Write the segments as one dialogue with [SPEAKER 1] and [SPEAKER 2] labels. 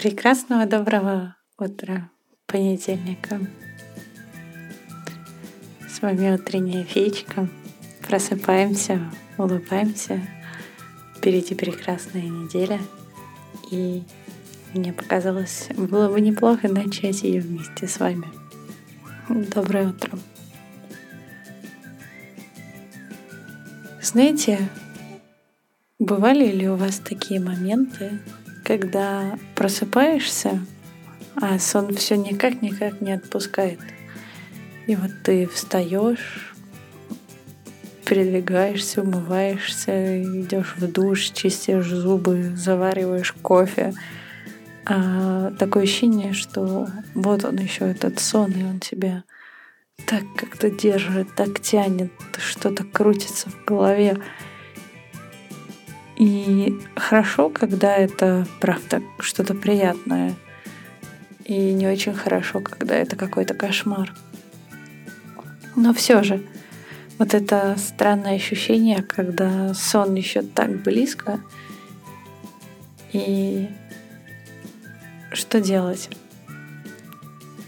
[SPEAKER 1] Прекрасного доброго утра понедельника. С вами утренняя феечка. Просыпаемся, улыбаемся. Впереди прекрасная неделя. И мне показалось, было бы неплохо начать ее вместе с вами. Доброе утро. Знаете, бывали ли у вас такие моменты, когда просыпаешься, а сон все никак-никак не отпускает. И вот ты встаешь, передвигаешься, умываешься, идешь в душ, чистишь зубы, завариваешь кофе. А такое ощущение, что вот он еще этот сон, и он тебя так как-то держит, так тянет, что-то крутится в голове. И хорошо, когда это правда что-то приятное. И не очень хорошо, когда это какой-то кошмар. Но все же, вот это странное ощущение, когда сон еще так близко, и что делать?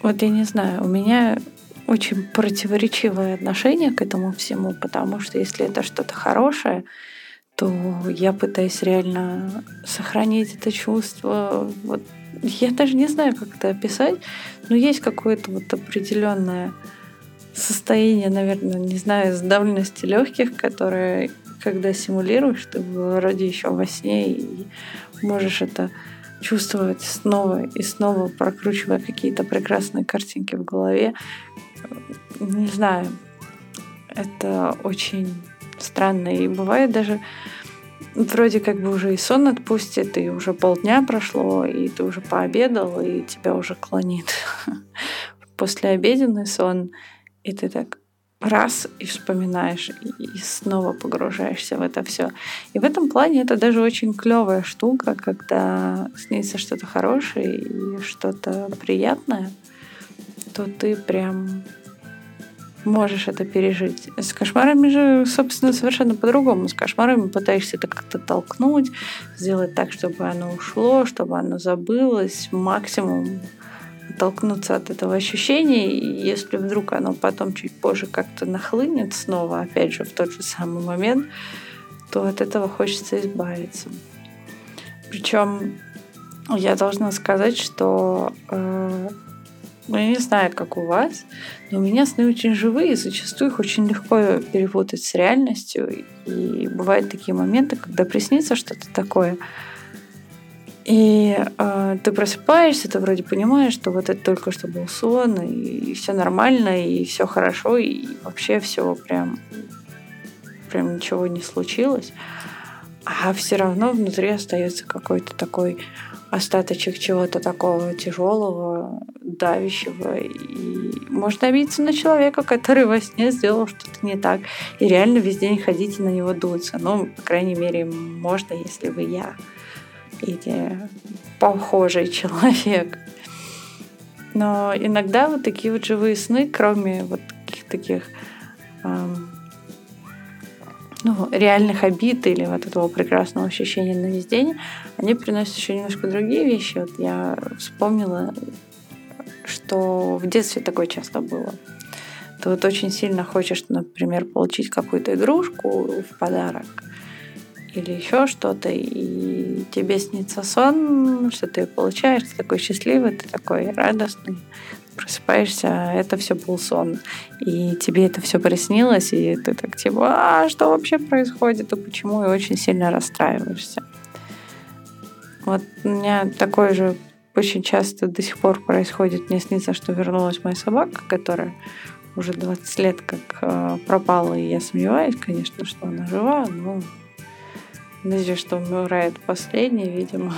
[SPEAKER 1] Вот я не знаю, у меня очень противоречивое отношение к этому всему, потому что если это что-то хорошее, то я пытаюсь реально сохранить это чувство. Вот я даже не знаю, как это описать, но есть какое-то вот определенное состояние, наверное, не знаю, сдавленности легких, которое, когда симулируешь, ты вроде еще во сне и можешь это чувствовать снова и снова, прокручивая какие-то прекрасные картинки в голове. Не знаю, это очень странно. И бывает даже вроде как бы уже и сон отпустит, и уже полдня прошло, и ты уже пообедал, и тебя уже клонит послеобеденный сон, и ты так раз и вспоминаешь, и снова погружаешься в это все. И в этом плане это даже очень клевая штука, когда снится что-то хорошее и что-то приятное, то ты прям можешь это пережить. С кошмарами же, собственно, совершенно по-другому. С кошмарами пытаешься это как-то толкнуть, сделать так, чтобы оно ушло, чтобы оно забылось, максимум толкнуться от этого ощущения, и если вдруг оно потом чуть позже как-то нахлынет снова, опять же, в тот же самый момент, то от этого хочется избавиться. Причем я должна сказать, что э, я не знаю, как у вас, но у меня сны очень живые, и зачастую их очень легко перепутать с реальностью. И бывают такие моменты, когда приснится что-то такое, и э, ты просыпаешься, ты вроде понимаешь, что вот это только что был сон, и, и все нормально, и все хорошо, и вообще все прям, прям ничего не случилось. А все равно внутри остается какой-то такой остаточек чего-то такого тяжелого, давящего. И можно обидеться на человека, который во сне сделал что-то не так. И реально весь день ходить и на него дуться. Ну, по крайней мере, можно, если вы я. Или похожий человек. Но иногда вот такие вот живые сны, кроме вот таких таких эм, ну, реальных обид или вот этого прекрасного ощущения на весь день, они приносят еще немножко другие вещи. Вот я вспомнила, что в детстве такое часто было. Ты вот очень сильно хочешь, например, получить какую-то игрушку в подарок или еще что-то, и тебе снится сон, что ты получаешь, ты такой счастливый, ты такой радостный, просыпаешься, а это все был сон. И тебе это все приснилось, и ты так типа, а что вообще происходит, и почему, и очень сильно расстраиваешься. Вот у меня такое же очень часто до сих пор происходит. Мне снится, что вернулась моя собака, которая уже 20 лет как э, пропала, и я сомневаюсь, конечно, что она жива, но надеюсь, что умирает последняя, видимо.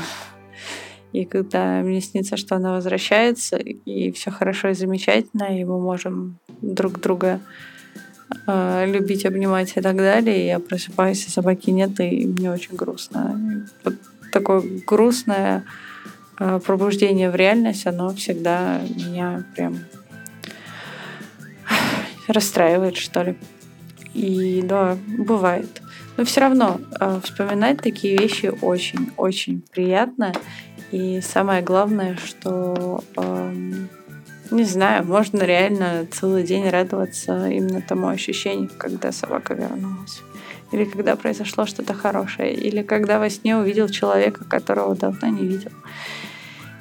[SPEAKER 1] И когда мне снится, что она возвращается, и все хорошо и замечательно, и мы можем друг друга э, любить, обнимать и так далее, и я просыпаюсь, и собаки нет, и мне очень грустно. Вот такое грустное пробуждение в реальность, оно всегда меня прям расстраивает, что ли. И да, бывает. Но все равно э, вспоминать такие вещи очень-очень приятно. И самое главное, что, не знаю, можно реально целый день радоваться именно тому ощущению, когда собака вернулась. Или когда произошло что-то хорошее. Или когда во сне увидел человека, которого давно не видел.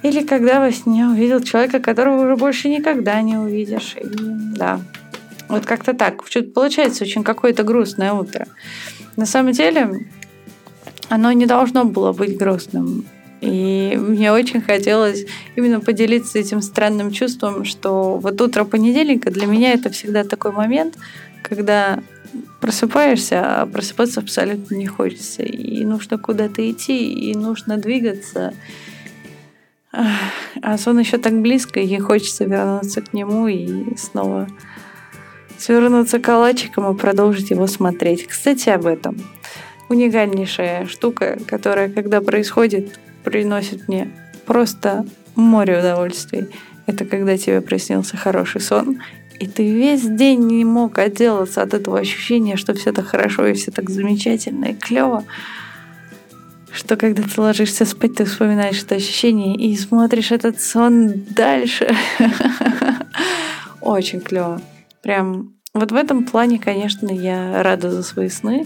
[SPEAKER 1] Или когда во сне увидел человека, которого уже больше никогда не увидишь. И да, вот как-то так. Получается очень какое-то грустное утро. На самом деле, оно не должно было быть грустным. И мне очень хотелось именно поделиться этим странным чувством, что вот утро понедельника для меня это всегда такой момент, когда просыпаешься, а просыпаться абсолютно не хочется. И нужно куда-то идти, и нужно двигаться. А сон еще так близко, и хочется вернуться к нему и снова свернуться калачиком и продолжить его смотреть. Кстати, об этом. Уникальнейшая штука, которая, когда происходит, приносит мне просто море удовольствий. Это когда тебе приснился хороший сон, и ты весь день не мог отделаться от этого ощущения, что все так хорошо и все так замечательно и клево, что когда ты ложишься спать, ты вспоминаешь это ощущение и смотришь этот сон дальше. Очень клево. Прям вот в этом плане, конечно, я рада за свои сны,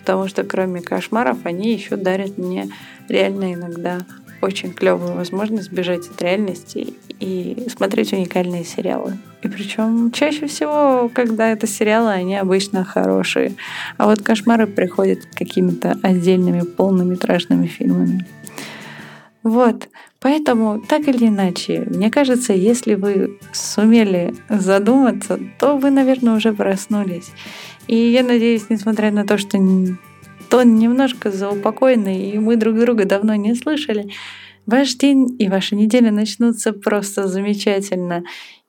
[SPEAKER 1] потому что кроме кошмаров они еще дарят мне реально иногда очень клевую возможность бежать от реальности и смотреть уникальные сериалы. И причем чаще всего, когда это сериалы, они обычно хорошие. А вот кошмары приходят какими-то отдельными полнометражными фильмами. Вот. Поэтому, так или иначе, мне кажется, если вы сумели задуматься, то вы, наверное, уже проснулись. И я надеюсь, несмотря на то, что тон немножко заупокойный, и мы друг друга давно не слышали, ваш день и ваша неделя начнутся просто замечательно.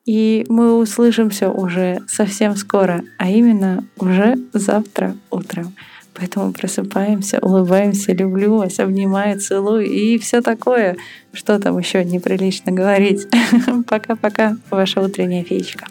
[SPEAKER 1] И мы услышимся уже совсем скоро, а именно уже завтра утром. Поэтому просыпаемся, улыбаемся, люблю вас, обнимаю, целую и все такое. Что там еще неприлично говорить. Пока-пока, ваша утренняя феечка.